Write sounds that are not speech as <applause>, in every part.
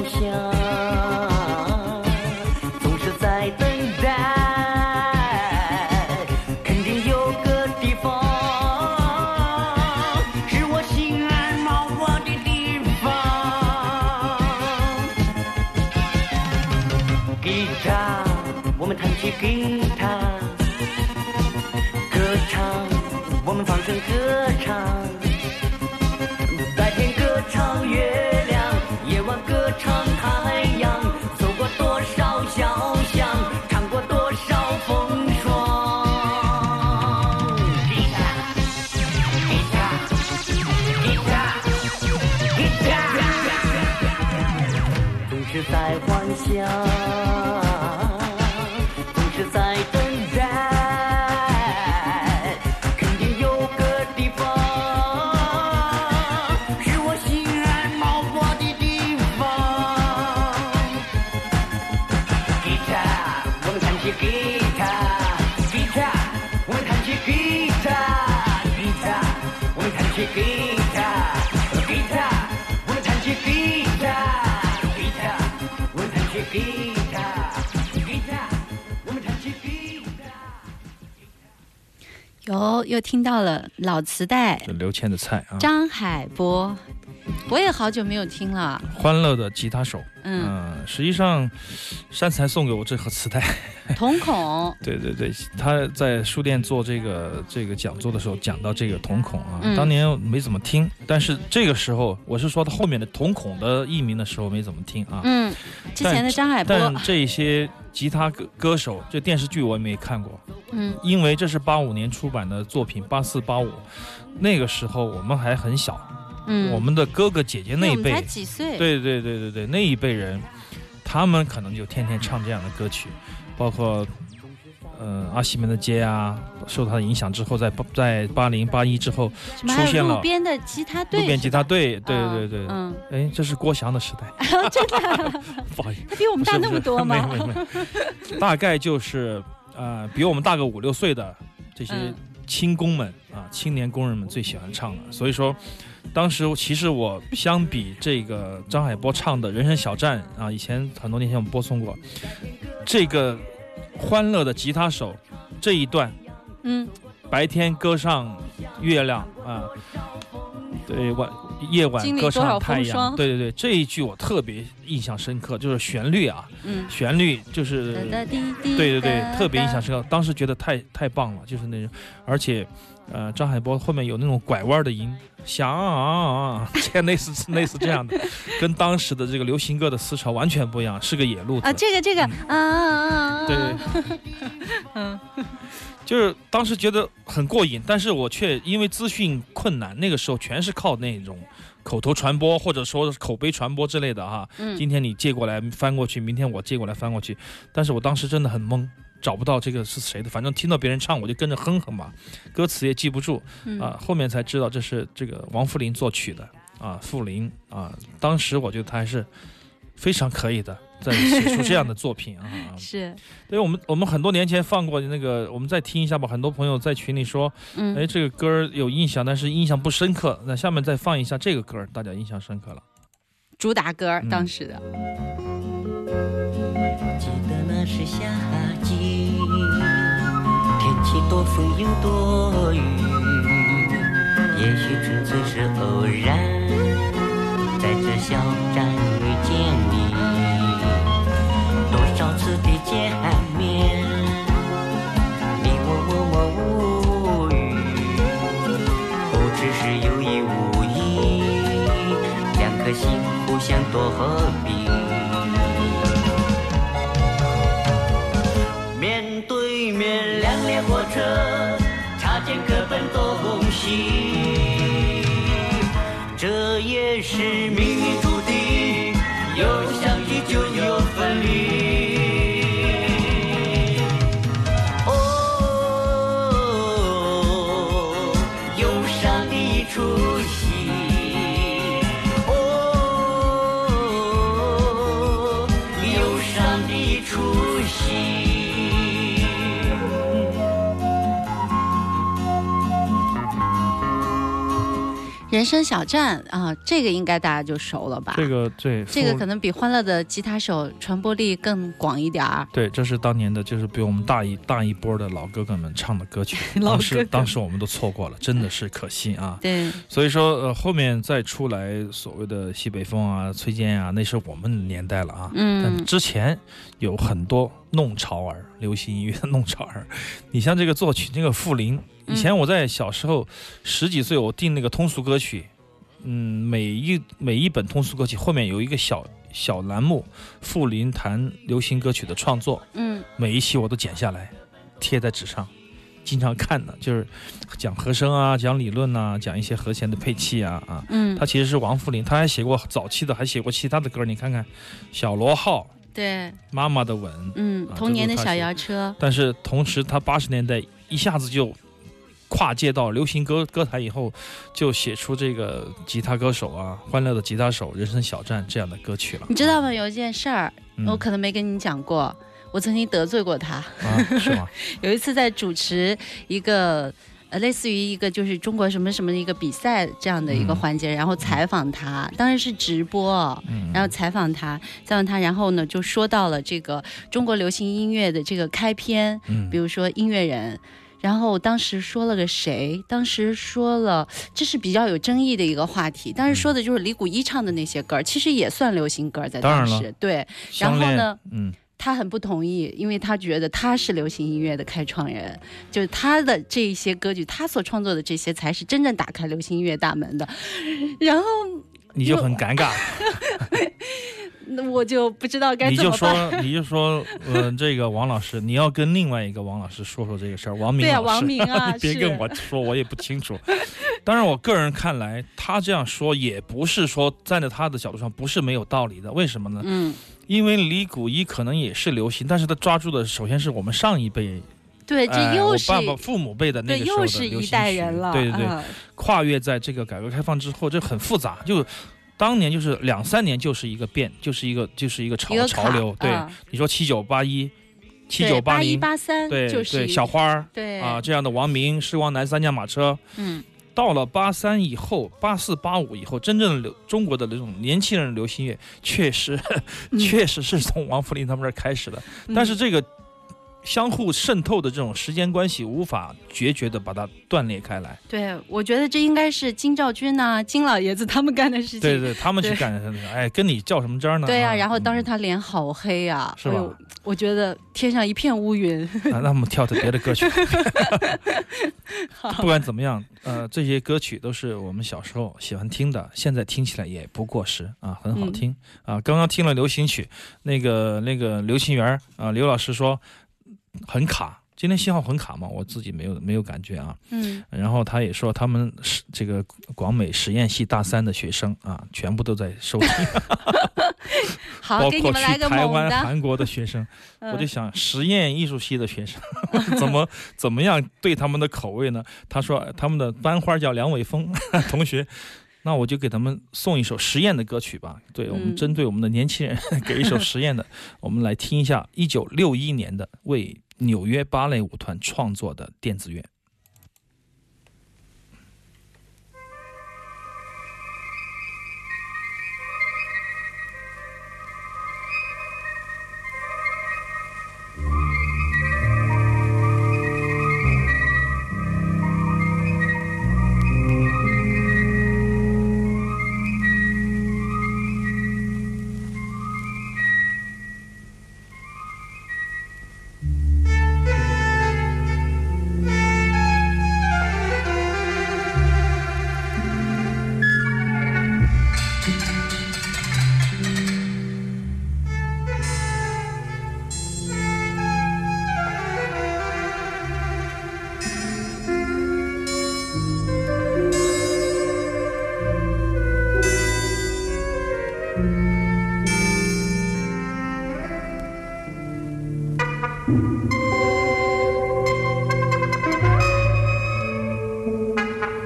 梦想总是在等待肯定有个地方是我心爱梦的地方。给家我们谈起在幻想。又听到了老磁带，刘谦的菜啊，张海波，我也好久没有听了。欢乐的吉他手，嗯，实际上，山才送给我这盒磁带，<laughs> 瞳孔。对对对，他在书店做这个这个讲座的时候讲到这个瞳孔啊，当年没怎么听，但是这个时候我是说他后面的瞳孔的译名的时候没怎么听啊。嗯，之前的张海波，但这些吉他歌歌手，这电视剧我也没看过。嗯，因为这是八五年出版的作品，八四八五，那个时候我们还很小，嗯，我们的哥哥姐姐那一辈，才几岁？对对对对对，那一辈人，他们可能就天天唱这样的歌曲，包括，呃，阿西门的街啊，受他的影响之后，在在八零八一之后出现了路边的吉他队，路边吉他队，对对对，嗯，哎，这是郭翔的时代，<laughs> 真的，<laughs> 不好意思，他比我们大那么多吗？<laughs> 没没没，大概就是。呃，比我们大个五六岁的这些青工们啊，青年工人们最喜欢唱的。所以说，当时其实我相比这个张海波唱的《人生小站》啊，以前很多年前我们播送过这个欢乐的吉他手这一段，嗯，白天歌上月亮啊，对晚。夜晚歌唱太阳，对对对，这一句我特别印象深刻，就是旋律啊，嗯，旋律就是，对对对，特别印象深刻，当时觉得太太棒了，就是那种，而且，呃，张海波后面有那种拐弯的音，响啊，这类似类似这样的，跟当时的这个流行歌的思潮完全不一样，是个野路子啊，这个这个啊啊啊，对，<laughs> 嗯。<laughs> 就是当时觉得很过瘾，但是我却因为资讯困难，那个时候全是靠那种口头传播或者说口碑传播之类的哈。嗯。今天你借过来翻过去，明天我借过来翻过去，但是我当时真的很懵，找不到这个是谁的，反正听到别人唱我就跟着哼哼嘛，歌词也记不住啊。后面才知道这是这个王富林作曲的啊，富林啊，当时我觉得他还是非常可以的。在写出这样的作品 <laughs> 啊，是，对我们我们很多年前放过那个，我们再听一下吧。很多朋友在群里说，嗯，哎，这个歌有印象，但是印象不深刻。那下面再放一下这个歌，大家印象深刻了。主打歌当时的。那是夏季，天气多风又多雨，也许纯粹是偶然，在这小站遇见你，多少次的见面，你我默默无语，不只是有意无意，两颗心互相多何必？东人生小站啊，这个应该大家就熟了吧？这个对，这个可能比《欢乐的吉他手》传播力更广一点儿。对，这是当年的，就是比我们大一大一波的老哥哥们唱的歌曲。<laughs> 老当时当时我们都错过了，真的是可惜啊。对，所以说，呃，后面再出来所谓的西北风啊、崔健啊，那是我们年代了啊。嗯但之前有很多弄潮儿，流行音乐的弄潮儿。你像这个作曲这个傅林，以前我在小时候十几岁，我订那个通俗歌曲，嗯，每一每一本通俗歌曲后面有一个小小栏目，傅林谈流行歌曲的创作，嗯每一期我都剪下来，贴在纸上，经常看的，就是讲和声啊，讲理论呐、讲一些和弦的配器啊啊。嗯他，其实是王富林，他还写过早期的，还写过其他的歌，你看看，小螺号、对，妈妈的吻。嗯，啊童年的小摇车，但是同时，他八十年代一下子就跨界到流行歌歌坛以后，就写出这个吉他歌手啊，欢乐的吉他手、人生小站这样的歌曲了。你知道吗？有一件事儿，嗯我可能没跟你讲过，我曾经得罪过他。啊，是吗？<laughs> 有一次在主持一个。呃，类似于一个就是中国什么什么的一个比赛这样的一个嗯环节，然后采访他，当时是直播，嗯，然后采访他，采访他，然后呢就说到了这个中国流行音乐的这个开篇，嗯比如说音乐人，然后当时说了个谁？当时说了，这是比较有争议的一个话题。当时说的就是李谷一唱的那些歌儿，其实也算流行歌儿，在当时。对然后呢，嗯，他很不同意，因为他觉得他是流行音乐的开创人，就是他的这一些歌曲，他所创作的这些才是真正打开流行音乐大门的。然后你就很尴尬，那 <laughs> 我就不知道该你就怎么办。说，<laughs> 你就说，呃，这个王老师，你要跟另外一个王老师说说这个事儿，王明对啊，王明啊，<laughs> 你别跟我说，我也不清楚。当然，我个人看来，他这样说也不是说站在他的角度上不是没有道理的。为什么呢？嗯，因为李谷一可能也是流行，但是他抓住的首先是我们上一辈，对，这又是、爸爸父母辈的那，个时候的又是一流行曲代人了。对对对，嗯跨越在这个改革开放之后，这很复杂，就。当年就是两三年就是一个变，就是一个就是一个潮潮流。对，嗯你说七九八一、七对八一九八零，八三对对，就是一小花儿对啊这样的王明、狮王南三驾马车，嗯到了八三以后，八四八五以后，真正的流中国的那种年轻人的流行乐，确实、<laughs> 确实是从王福林他们这儿开始的。嗯但是这个相互渗透的这种时间关系，无法决绝的把它断裂开来。对，我觉得这应该是金兆军呐、<laughs> 金老爷子他们干的事情。对对，他们去干的，哎，跟你较什么真儿呢？对呀、啊然后当时嗯他脸好黑呀、是吧哎我觉得天上一片乌云。<laughs> 啊那我们跳跳别的歌曲。<laughs> 不管怎么样，呃，这些歌曲都是我们小时候喜欢听的，现在听起来也不过时啊，很好听、啊。刚刚听了流行曲，那个那个刘清源儿啊，刘老师说很卡，今天信号很卡嘛，我自己没有没有感觉啊。嗯，然后他也说他们是这个广美实验系大三的学生啊，全部都在收听，<laughs> 好，包括给你们来去台湾。韩国的学生。嗯我就想，实验艺术系的学生 <laughs> 怎么怎么样对他们的口味呢？他说他们的班花叫梁伟峰 <laughs> 同学，那我就给他们送一首实验的歌曲吧。对我们嗯针对我们的年轻人 <laughs> 给一首实验的，我们来听一下一九六一年的为纽约芭蕾舞团创作的电子乐。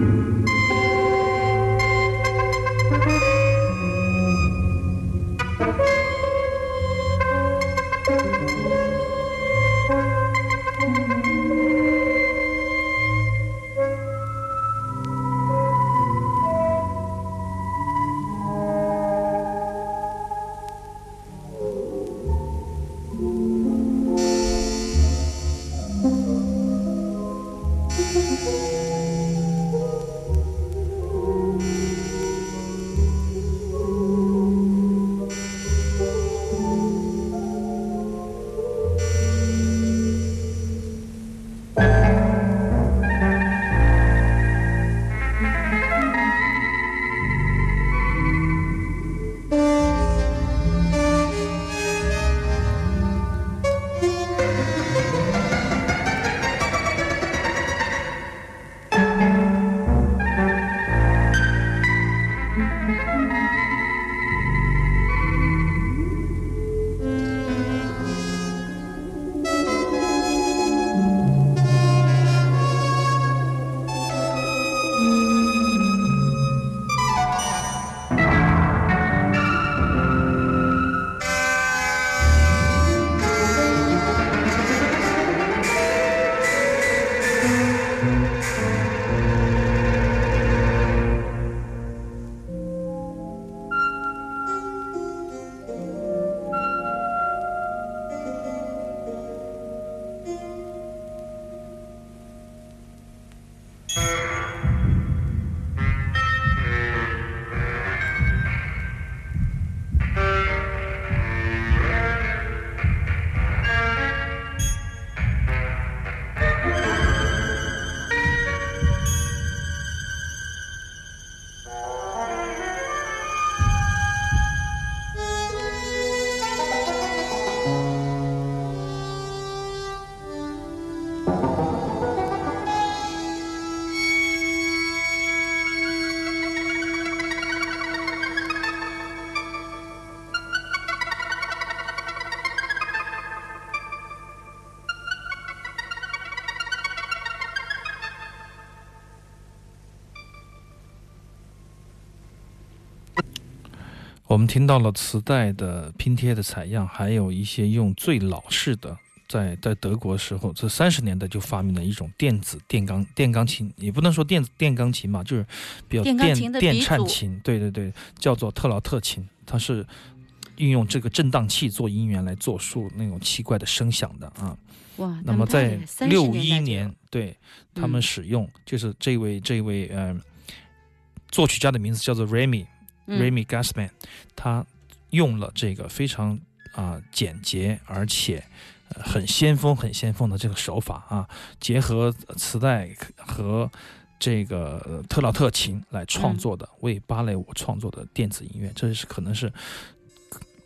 Música 我们听到了磁带的拼贴的采样，还有一些用最老式的，在在德国时候，这三十年代就发明了一种电子电钢电钢琴，也不能说电子电钢琴吧，就是比较电电颤琴，对对对，叫做特劳特琴，它是运用这个振荡器做音源来做出那种奇怪的声响的啊。哇，那么在六一年年，对他们嗯。使用，就是这位这位呃作曲家的名字叫做 Remy、嗯 Remy Gassman，他用了这个非常啊、简洁而且、很先锋很先锋的这个手法啊，结合磁带和这个特劳特琴来创作的，为芭蕾舞创作的电子音乐，这是可能是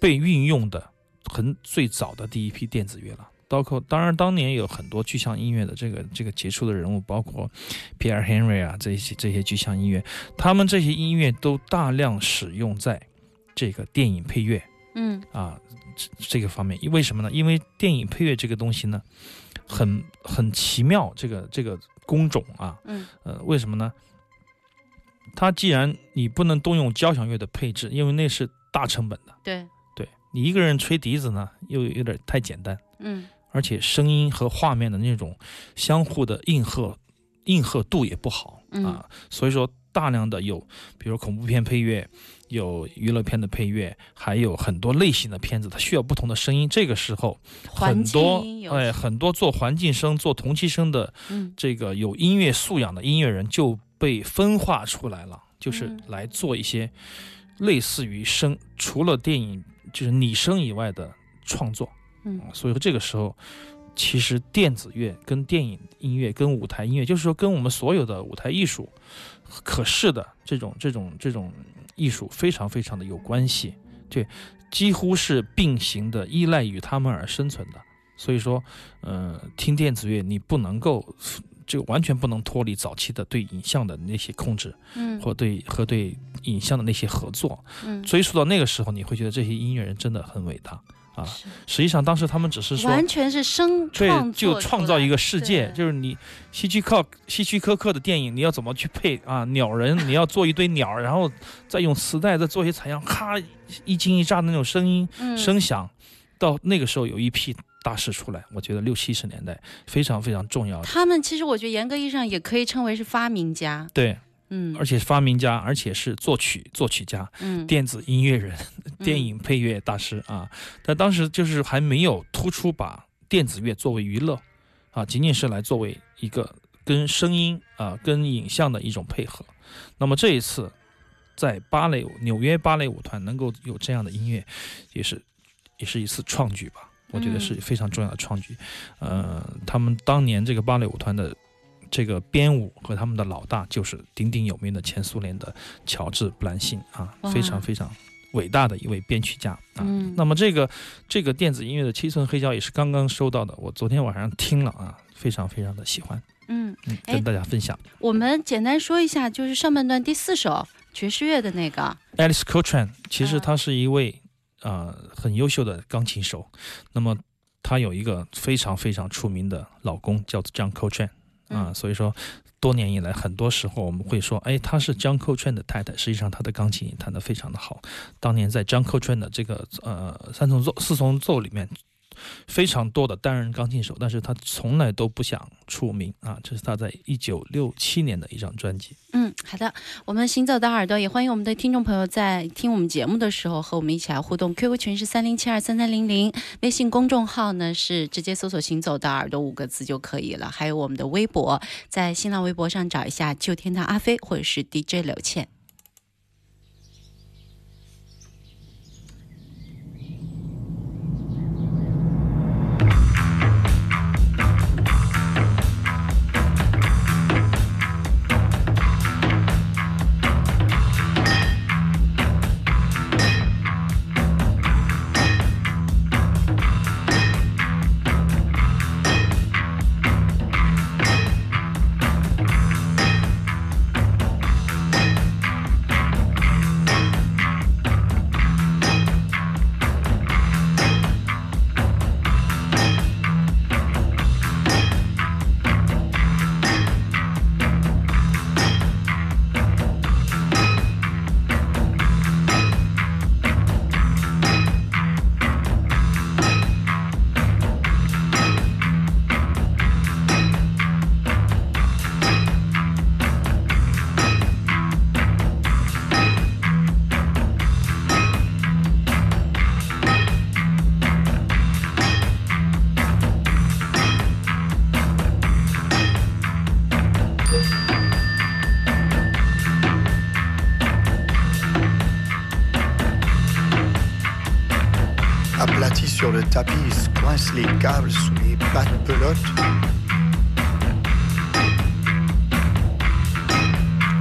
被运用的很最早的第一批电子乐了。包括当然当年有很多具象音乐的这个这个杰出的人物，包括 Pierre Henry 啊这些这些具象音乐，他们这些音乐都大量使用在这个电影配乐嗯啊这这个方面。因为什么呢？因为电影配乐这个东西呢，很很奇妙，这个这个工种啊，嗯呃，为什么呢？它既然你不能动用交响乐的配置，因为那是大成本的，对对你一个人吹笛子呢，又有点太简单。嗯而且声音和画面的那种相互的应和应和度也不好、嗯啊，所以说大量的有，比如恐怖片配乐，有娱乐片的配乐，还有很多类型的片子，它需要不同的声音。这个时候，很多哎，很多做环境声、做同期声的嗯这个有音乐素养的音乐人就被分化出来了，就是嗯来做一些类似于声，除了电影就是拟声以外的创作。嗯所以说这个时候，其实电子乐跟电影音乐跟舞台音乐，就是说跟我们所有的舞台艺术可视的这种这种这种艺术非常非常的有关系，对，几乎是并行的，依赖于他们而生存的。所以说，呃，听电子乐你不能够。就完全不能脱离早期的对影像的那些控制，嗯或对和对影像的那些合作，嗯，追溯到那个时候，你会觉得这些音乐人真的很伟大啊！实际上，当时他们只是说，完全是生对创，就创造一个世界，就是你希区柯希区柯克的电影，你要怎么去配啊？鸟人，你要做一堆鸟，然后再用磁带再做一些采样，咔一惊一乍的那种声音、嗯声响。到那个时候，有一批大师出来，我觉得六七十年代非常非常重要的。他们其实我觉得严格意义上也可以称为是发明家，对，嗯而且是发明家，而且是作曲作曲家，嗯电子音乐人、电影配乐大师啊，但当时就是还没有突出把电子乐作为娱乐啊，仅仅是来作为一个跟声音啊、跟影像的一种配合。那么这一次，在芭蕾舞纽约芭蕾舞团能够有这样的音乐，也是也是一次创举吧。我觉得是非常重要的创举。呃，他们当年这个芭蕾舞团的这个编舞和他们的老大就是鼎鼎有名的前苏联的乔治·布兰辛啊，非常非常伟大的一位编曲家啊。嗯。那么这个这个电子音乐的七寸黑胶也是刚刚收到的，我昨天晚上听了啊，非常非常的喜欢，嗯，跟大家分享。我们简单说一下，就是上半段第四首爵士乐的那个，Alice Coltrane 其实啊她是一位啊、呃很优秀的钢琴手，那么她有一个非常非常出名的老公叫做 John Coltrane 啊，所以说多年以来，很多时候我们会说，哎，她是江口春的太太，实际上她的钢琴也弹得非常的好。当年在江口春的这个呃三重奏四重奏里面。非常多的单人钢琴手，但是他从来都不想出名啊！这是他在一九六七年的一张专辑。嗯，好的，我们行走的耳朵也欢迎我们的听众朋友在听我们节目的时候和我们一起来互动。QQ 群是三零七二三三零零，微信公众号呢是直接搜索“行走的耳朵”五个字就可以了。还有我们的微博，在新浪微博上找一下“旧天堂阿飞”或者是 DJ 柳倩。Tapis se coincent les câbles sous les pattes pelotes.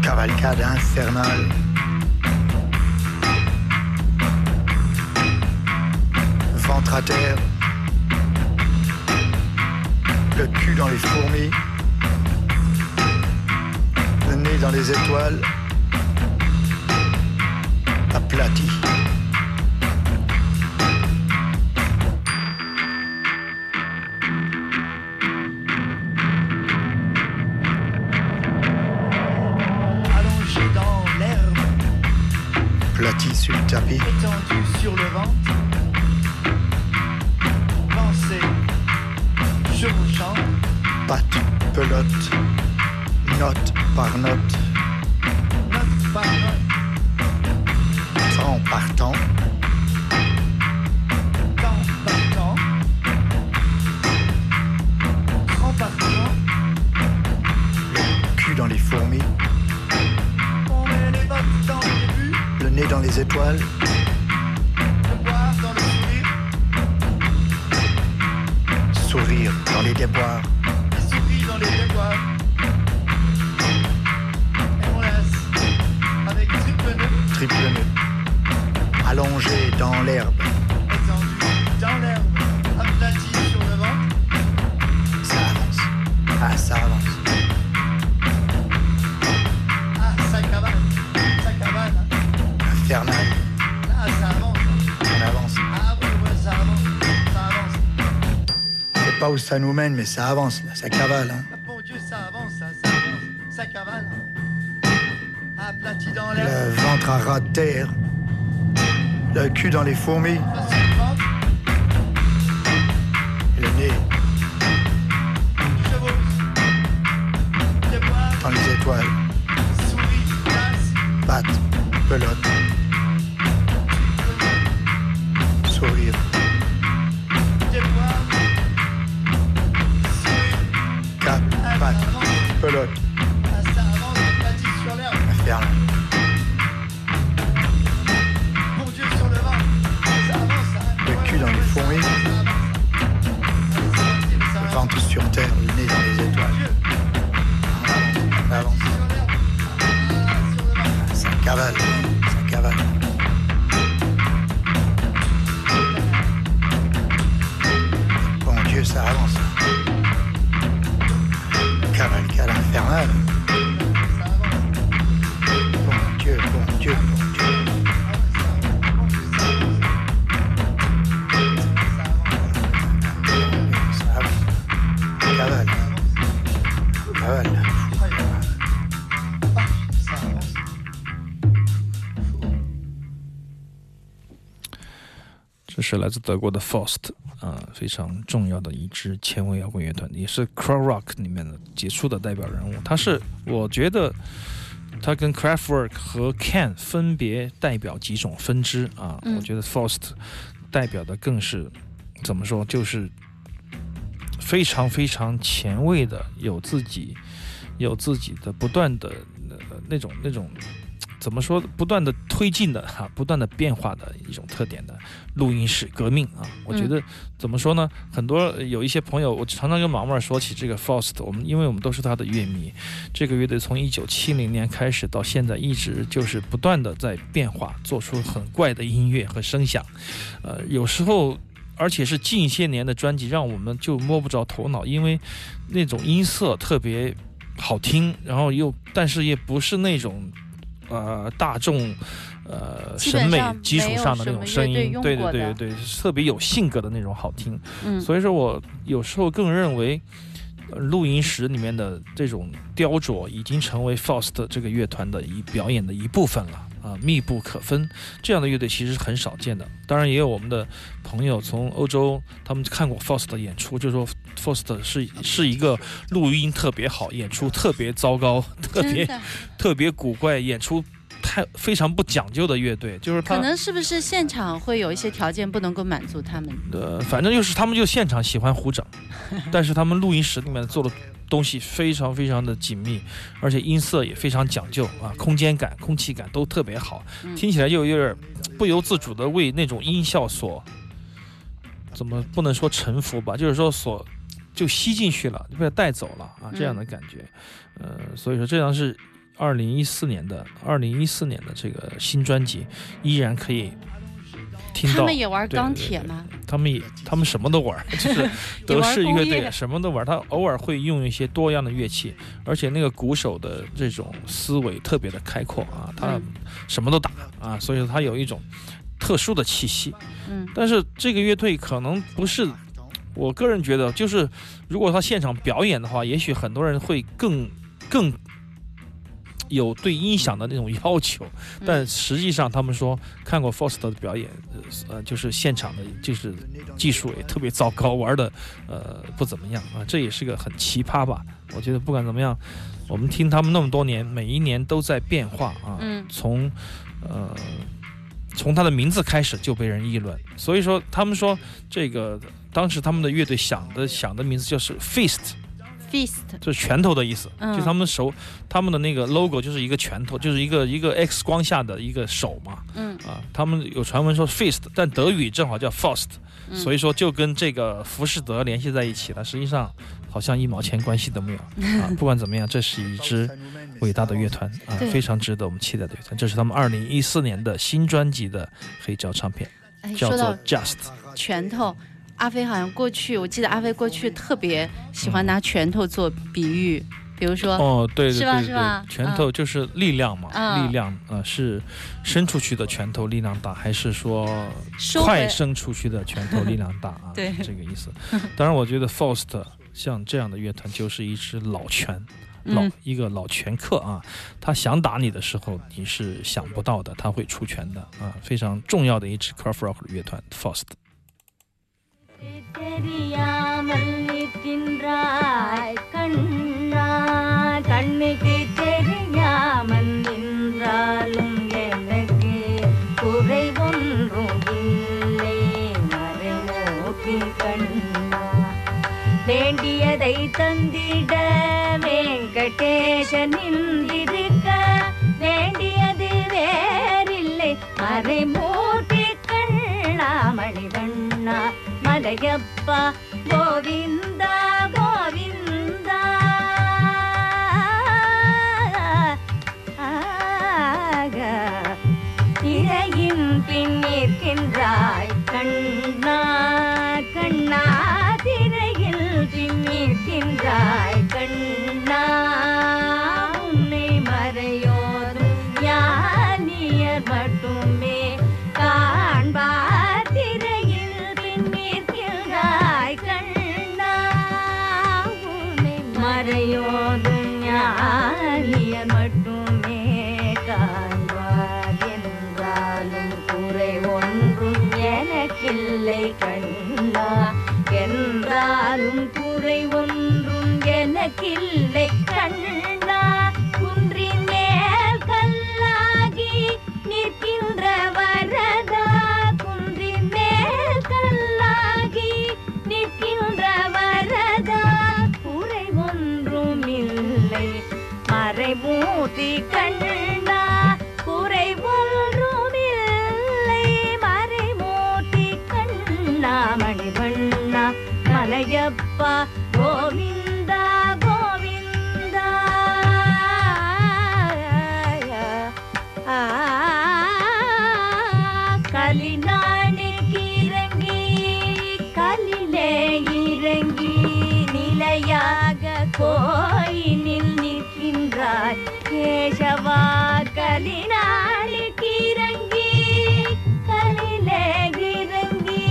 Cavalcade infernale. Ventre à terre. Le cul dans les fourmis. Le nez dans les étoiles. Aplati. Tapis. étendu sur le ventre. Pensée, chevauchant, Patte, pelote. Note par note où ça nous mène, mais ça avance, là. Ça cavale, hein. Ah, Dieu, ça avance, ça, ça avance. Ça cavale. Aplati dans l'air. Le ventre à ras de terre. Le cul dans les fourmis. Ventre, Et le nez dans les étoiles. souris, glace, Patte, pelote. 不要了来自德国的 Faust 啊、非常重要的一支前卫摇滚乐团，也是 Crowd Rock 里面的杰出的代表人物。他是我觉得他跟 Craftwork 和 Can 分别代表几种分支啊。嗯我觉得 Faust 代表的更是怎么说，就是非常非常前卫的，有自己有自己的不断的、呃、那种那种。怎么说？不断的推进的哈、不断的变化的一种特点的录音室革命啊！我觉得怎么说呢？很多呃有一些朋友，我常常跟毛毛说起这个 Faust，我们因为我们都是他的乐迷，这个乐队从一九七零年开始到现在，一直就是不断的在变化，做出很怪的音乐和声响，呃，有时候。而且是近些年的专辑，让我们就摸不着头脑，因为那种音色特别好听，然后又但是也不是那种呃大众呃审美基础上的那种声音，对对对对对，特别有性格的那种好听。嗯，所以说我有时候更认为，呃录音室里面的这种雕琢已经成为 Faust 这个乐团的一表演的一部分了。啊，密不可分，这样的乐队其实是很少见的。当然，也有我们的朋友从欧洲，他们看过 Faust 的演出，就说 Faust 是是一个录音特别好，演出特别糟糕，<laughs> 特别特别古怪，演出太非常不讲究的乐队。就是他可能是不是现场会有一些条件不能够满足他们？呃，反正就是他们就现场喜欢胡整，<laughs> 但是他们录音室里面做的东西非常非常的紧密，而且音色也非常讲究啊，空间感、空气感都特别好，嗯听起来就有点不由自主的为那种音效所怎么不能说臣服吧，就是说所就吸进去了，就被他带走了啊，这样的感觉。呃，所以说这张是二零一四年的，二零一四年的这个新专辑，依然可以听到。他们也玩钢铁吗？他们也他们什么都玩，<laughs> 就是德式乐队什么都玩。他偶尔会用一些多样的乐器，而且那个鼓手的这种思维特别的开阔啊，他嗯什么都打啊，所以说他有一种特殊的气息。嗯但是这个乐队可能不是，我个人觉得，就是如果他现场表演的话，也许很多人会更更有对音响的那种要求，<laughs> 但实际上他们说看过 Foster 的表演，呃，呃就是现场的，就是技术也特别糟糕，玩的呃不怎么样啊，这也是个很奇葩吧。我觉得不管怎么样，我们听他们那么多年，每一年都在变化啊，嗯从呃。从他的名字开始就被人议论，所以说他们说这个当时他们的乐队想的想的名字就是 Fist，，Feast，就是拳头的意思，嗯就他们手他们的那个 logo 就是一个拳头，就是一个一个 X 光下的一个手嘛，嗯啊，他们有传闻说 fist，但德语正好叫 faust，、嗯所以说就跟这个浮士德联系在一起了。实际上好像一毛钱关系都没有啊。<laughs> 不管怎么样，这是一支伟大的乐团啊，非常值得我们期待的乐团。这是他们二零一四年的新专辑的黑胶唱片，哎，叫做 Just。拳头，阿飞好像过去，我记得阿飞过去特别喜欢拿拳头做比喻，比如说，哦，对对是吧对是吧对，拳头就是力量嘛，嗯力量啊、呃是伸出去的拳头力量大，还是说快伸出去的拳头 <laughs> 力量大啊？<laughs> 对这个意思。当然，我觉得 Faust 像这样的乐团就是一支老拳。老嗯一个老拳客啊，他想打你的时候，你是想不到的，他会出拳的啊，非常重要的一支 c r f rock 乐团 Faust。தெரியாமல் நிற்கின்றாய் கண்ணா. கண்ணுக்கு தெரியாமல் நின்றாலும் எனக்கு குறை இல்லை. மறைமூட்டி கண்ணா. வேண்டியதை தந்திட வெங்கடேசனில் இருக்க வேண்டியது வேறில்லை. மறைமோ உடையப்பா கோவிந்தா கோவிந்தா இழையின் பின் நிற்கின்றார் இறங்கி நிலையாக கோயிலில் நிற்கின்றார். கேசவா கலினாளி இறங்கி கலிலே இறங்கி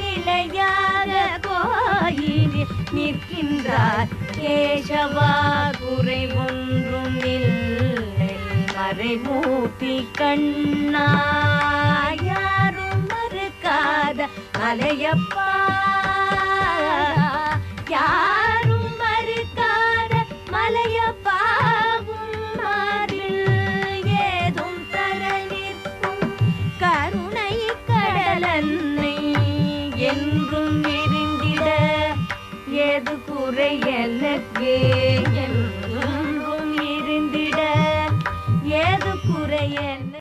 நிலையாக கோயிலில் நிற்கின்றார். கேசவா குறை ஒன்றும் இல்லை மறைமூர்த்தி கண்ணா யாரும் மறுக்காத மலையப்பா எனக்கு என்